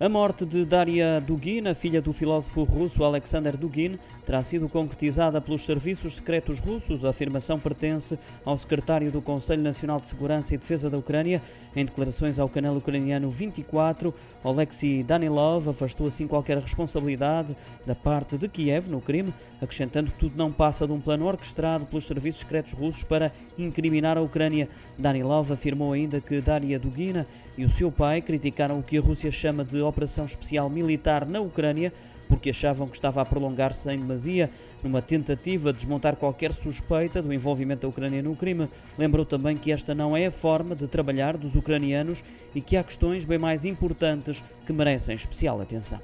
A morte de Daria Dugin, a filha do filósofo russo Alexander Dugin, terá sido concretizada pelos serviços secretos russos. A afirmação pertence ao secretário do Conselho Nacional de Segurança e Defesa da Ucrânia. Em declarações ao canal ucraniano 24, Alexei Danilov afastou assim qualquer responsabilidade da parte de Kiev no crime, acrescentando que tudo não passa de um plano orquestrado pelos serviços secretos russos para incriminar a Ucrânia. Danilov afirmou ainda que Daria Dugina e o seu pai criticaram o que a Rússia chama de operação especial militar na Ucrânia porque achavam que estava a prolongar-se em demasia numa tentativa de desmontar qualquer suspeita do envolvimento da Ucrânia no crime. Lembrou também que esta não é a forma de trabalhar dos ucranianos e que há questões bem mais importantes que merecem especial atenção.